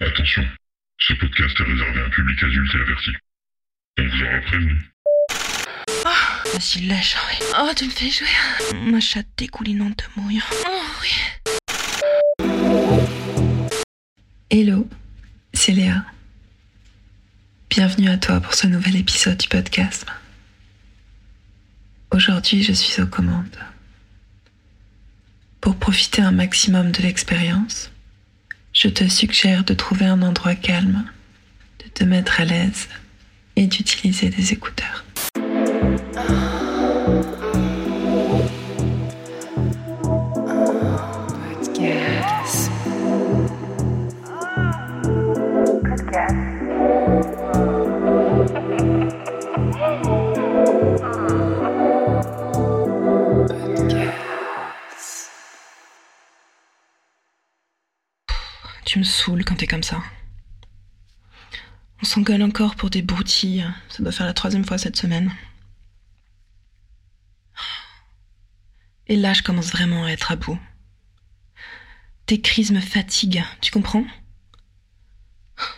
Attention, ce podcast est réservé à un public adulte et averti. On vous aura prévenu. Vas-y, lâche. oui. Oh, tu me fais jouer. Ma chatte dégoulinante de mouille. Oh, oui. Hello, c'est Léa. Bienvenue à toi pour ce nouvel épisode du podcast. Aujourd'hui, je suis aux commandes. Pour profiter un maximum de l'expérience, je te suggère de trouver un endroit calme, de te mettre à l'aise et d'utiliser des écouteurs. On s'engueule encore pour des broutilles. Ça doit faire la troisième fois cette semaine. Et là, je commence vraiment à être à bout. Tes crises me fatiguent, tu comprends?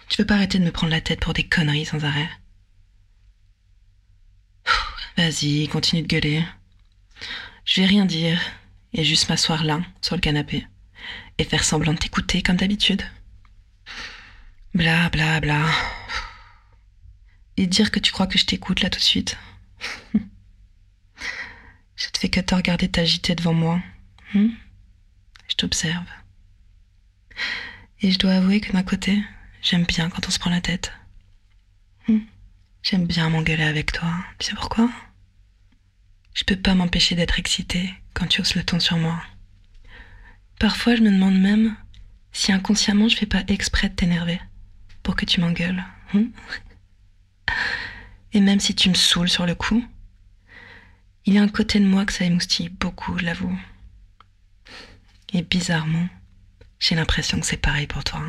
Tu veux pas arrêter de me prendre la tête pour des conneries sans arrêt Vas-y, continue de gueuler. Je vais rien dire et juste m'asseoir là, sur le canapé, et faire semblant de t'écouter comme d'habitude. Bla bla bla. Et dire que tu crois que je t'écoute là tout de suite. je te fais que te regarder t'agiter devant moi. Hmm? Je t'observe. Et je dois avouer que d'un côté, j'aime bien quand on se prend la tête. Hmm? J'aime bien m'engueuler avec toi. Tu sais pourquoi? Je peux pas m'empêcher d'être excitée quand tu hausses le ton sur moi. Parfois, je me demande même si inconsciemment je fais pas exprès de t'énerver que tu m'engueules. hmm Et même si tu me saoules sur le coup, il y a un côté de moi que ça émoustille beaucoup, je l'avoue. Et bizarrement, j'ai l'impression que c'est pareil pour toi.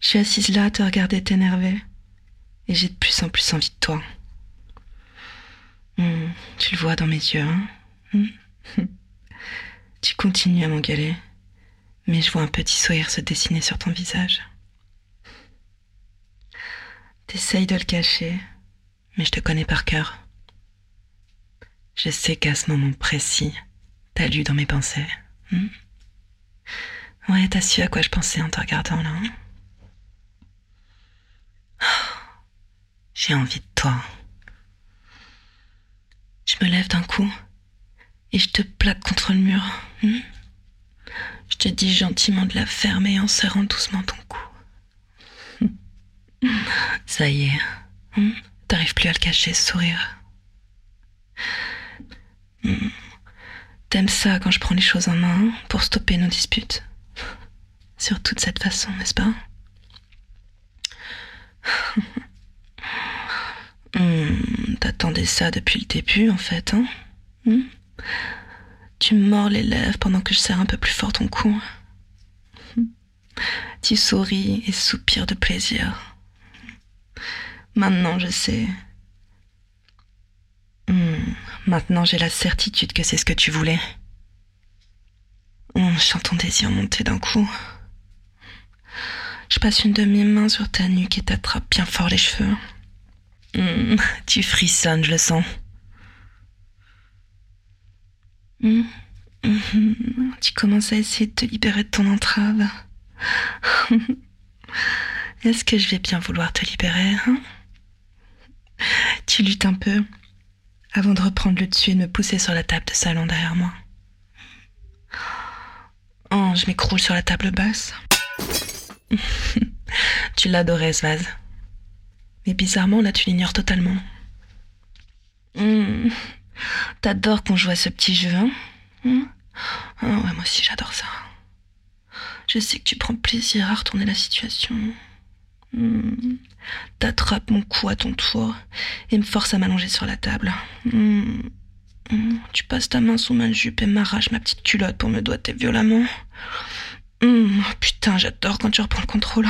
Je suis assise là à te regarder t'énerver, et j'ai de plus en plus envie de toi. Hmm, tu le vois dans mes yeux, hein? Hmm? Tu continues à m'engueuler, mais je vois un petit sourire se dessiner sur ton visage. T'essayes de le cacher, mais je te connais par cœur. Je sais qu'à ce moment précis, t'as lu dans mes pensées. hmm? Ouais, t'as su à quoi je pensais en te regardant là. hein? J'ai envie de toi. Je me lève d'un coup et je te plaque contre le mur. hmm? Te dis gentiment de la fermer en serrant doucement ton cou. Ça y est, hmm? T'arrives plus à le cacher, ce sourire. Hmm. T'aimes ça quand je prends les choses en main pour stopper nos disputes? Surtout de cette façon, n'est-ce pas? Hmm, T'attendais ça depuis le début, en fait, hein? Tu mords les lèvres pendant que je serre un peu plus fort ton cou. Tu souris et soupires de plaisir. Maintenant, je sais. Hmm, Maintenant, j'ai la certitude que c'est ce que tu voulais. Hmm, Je sens ton désir monter d'un coup. Je passe une de mes sur ta nuque et t'attrape bien fort les cheveux. Hmm, Tu frissonnes, je le sens. Hmm, mhm, Tu commences à essayer de te libérer de ton entrave. Est-ce que je vais bien vouloir te libérer hein? Tu luttes un peu avant de reprendre le dessus et de me pousser sur la table de salon derrière moi. Oh, je m'écroule sur la table basse. tu l'adorais ce vase. Mais bizarrement, là, tu l'ignores totalement. Hmm, T'adores qu'on joue à ce petit jeu, hein Hmm Ah ouais, moi aussi, j'adore ça. Je sais que tu prends plaisir à retourner la situation. Hmm. T'attrapes mon cou à ton tour et me force à m'allonger sur la table. Hmm. Hmm. Tu passes ta main sous ma jupe et m'arraches ma petite culotte pour me doigter violemment. Hmm. Putain, j'adore quand tu reprends le contrôle.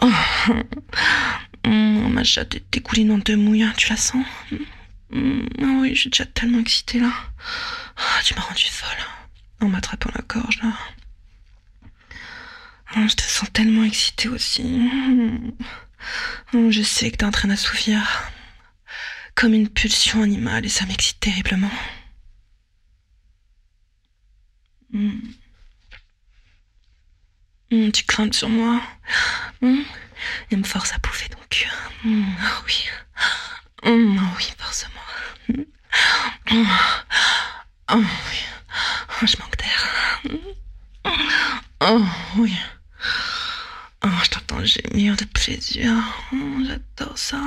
Oh. Hmm. Ma chatte est dégoulinante de mouille, hein, tu la sens? Ah oui, je suis déjà tellement excitée là. Ah, tu m'as rendue folle en m'attrapant la gorge là. Oh, je te sens tellement excitée aussi. Oh, je sais que t'es en train d'assouvir. Comme une pulsion animale et ça m'excite terriblement. Tu crains sur moi et me force à bouffer ton cœur. oh oui. oh oui, force-moi. Oh, oui. Oh, je manque d'air. Oh oui. Oh, je t'entends gémir de plaisir. Oh, J'adore ça.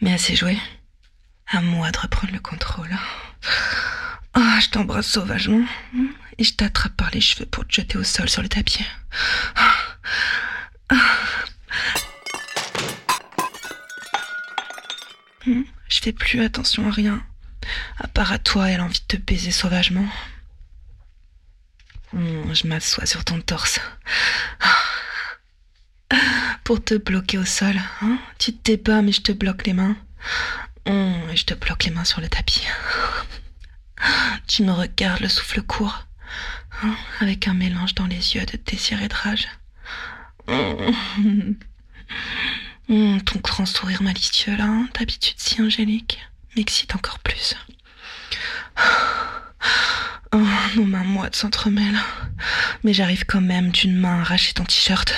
Mais assez joué. À moi de reprendre le contrôle. Oh, je t'embrasse sauvagement et je t'attrape par les cheveux pour te jeter au sol sur le tapis. Plus attention à rien, à part à toi et à l'envie de te baiser sauvagement. Je m'assois sur ton torse. Pour te bloquer au sol. Hein tu te débats, mais je te bloque les mains. Et je te bloque les mains sur le tapis. Tu me regardes le souffle court, hein, avec un mélange dans les yeux de désir et de rage. Ton grand sourire malicieux là, hein, d'habitude si angélique, m'excite encore plus. Oh, nos mains moites s'entremêlent, mais j'arrive quand même d'une main à arracher ton t-shirt.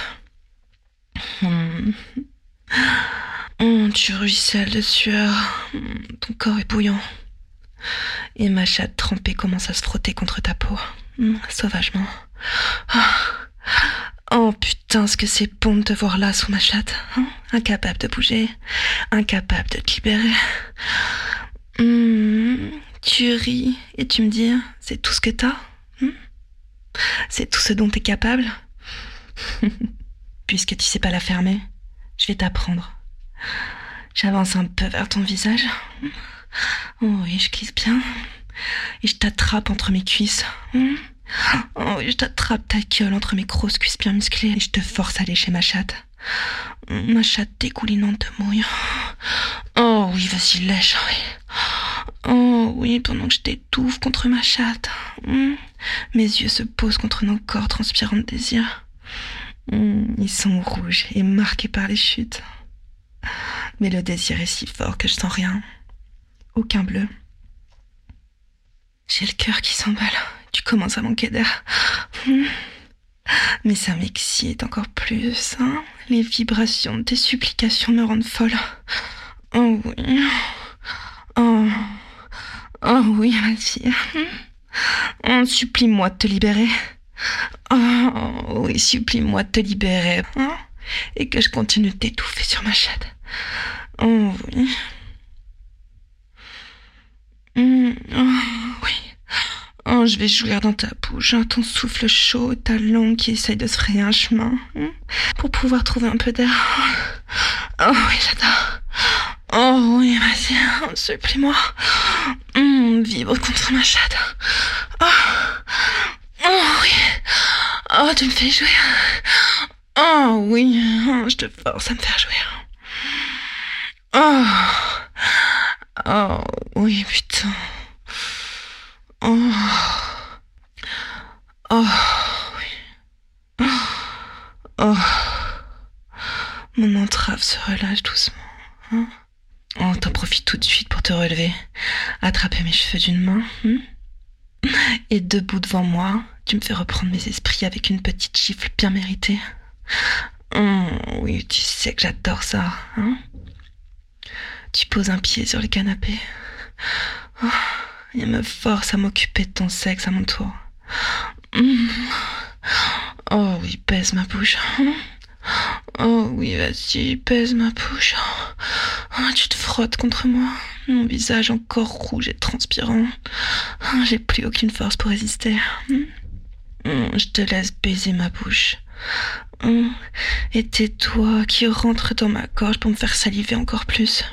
tu ruisselles de sueur, ton corps est bouillant et ma chatte trempée commence à se frotter contre ta peau, sauvagement. Ah. Oh putain, ce que c'est bon de te voir là sous ma chatte, hein, incapable de bouger, incapable de te libérer. Hmm, tu ris et tu me dis, c'est tout ce que t'as hmm? C'est tout ce dont t'es capable? Puisque tu sais pas la fermer, je vais t'apprendre. J'avance un peu vers ton visage. Oh oui, je glisse bien. Et je t'attrape entre mes cuisses. Hmm? Oh oui, je t'attrape ta gueule entre mes grosses cuisses bien musclées et je te force à lécher ma chatte. Ma chatte dégoulinante de mouille. Oh oui, vas-y, lèche, Oh oui, pendant que je t'étouffe contre ma chatte. Hmm. Mes yeux se posent contre nos corps transpirants de désir. Hmm, ils sont rouges et marqués par les chutes. Mais le désir est si fort que je sens rien aucun bleu. J'ai le cœur qui s'emballe. Tu commences à manquer d'air. Hmm. Mais ça m'excite encore plus. Hein. Les vibrations de tes supplications me rendent folle. Oh oui. Oh, oh oui, vas-y. Oh, supplie-moi de te libérer. Oh oui, supplie-moi de te libérer. Hein. Et que je continue de t'étouffer sur ma chatte. Oh oui. Mmh, oh, oui. Je vais jouir dans ta bouche, hein, ton souffle chaud, ta langue qui essaye de se frayer un chemin hein, pour pouvoir trouver un peu d'air. Oh oui, j'adore. Oh oui, vas-y, oh, supplie-moi. Mmh, vibre contre ma chatte. Oh, oh oui. Oh, tu me fais jouer. Oh oui, je te force à me faire jouer. Oh. Oh, oui, putain. Oh. Oh, oui. Oh. Mon entrave se relâche doucement. Hein oh, t'en profites tout de suite pour te relever, attraper mes cheveux d'une main. Hein et debout devant moi, tu me fais reprendre mes esprits avec une petite gifle bien méritée. Oh, oui, tu sais que j'adore ça. Hein tu poses un pied sur le canapé. Oh, et me force à m'occuper de ton sexe à mon tour. Oh oui, pèse ma bouche. Oh oui, vas-y, pèse ma bouche. Oh, tu te frottes contre moi, mon visage encore rouge et transpirant. J'ai plus aucune force pour résister. Je te laisse baiser ma bouche. Et tais-toi qui rentre dans ma gorge pour me faire saliver encore plus.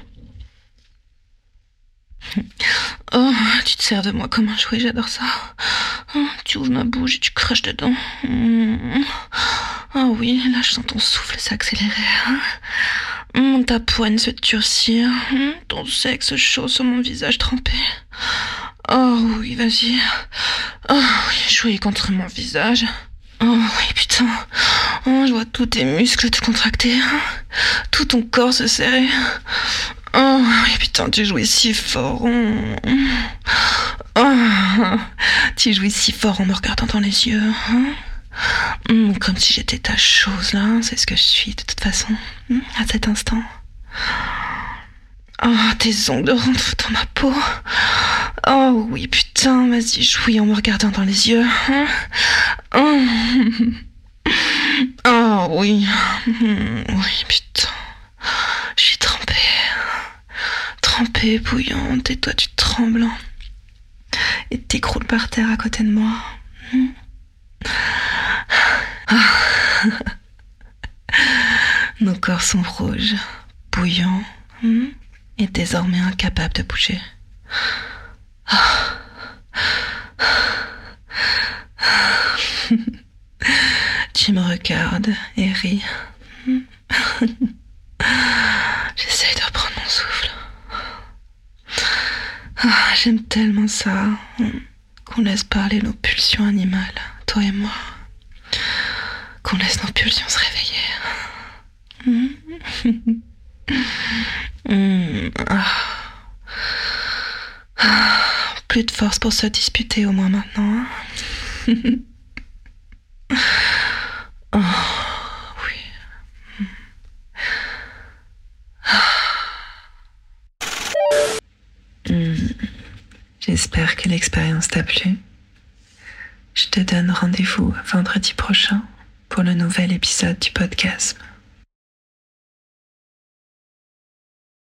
Oh, tu te sers de moi comme un jouet, j'adore ça. Oh, tu ouvres ma bouche et tu craches dedans. Oh oui, là je sens ton souffle s'accélérer. Hein. Ta poigne se durcir. Ton sexe chaud sur mon visage trempé. Oh oui, vas-y. Oh oui, jouer contre mon visage. Oh oui, putain. Oh, je vois tous tes muscles te contracter. hein. Tout ton corps se serrer. Oh putain, tu jouais si fort. Oh. Oh. Tu jouais si fort en me regardant dans les yeux. hein. Hum, comme si j'étais ta chose là. C'est ce que je suis de toute façon. hum, à cet instant. Oh, tes ongles rentrent dans ma peau. Oh oui, putain, vas-y, jouis en me regardant dans les yeux. hein. Oh. Oh oui. Oui, putain. Je suis trempée. Bouillante, et toi tu trembles. Et t'écroules par terre à côté de moi. Hum. Ah. Nos corps sont rouges, bouillants, hum, et désormais incapables de bouger. Tu me regardes et ris. J'essaye de reprendre mon souffle. Ah, J'aime tellement ça. Qu'on laisse parler nos pulsions animales, toi et moi. Qu'on laisse nos pulsions se réveiller. Mm. Ah. Ah. Plus de force pour se disputer au moins maintenant. hein. J'espère que l'expérience t'a plu. Je te donne rendez-vous vendredi prochain pour le nouvel épisode du podcast.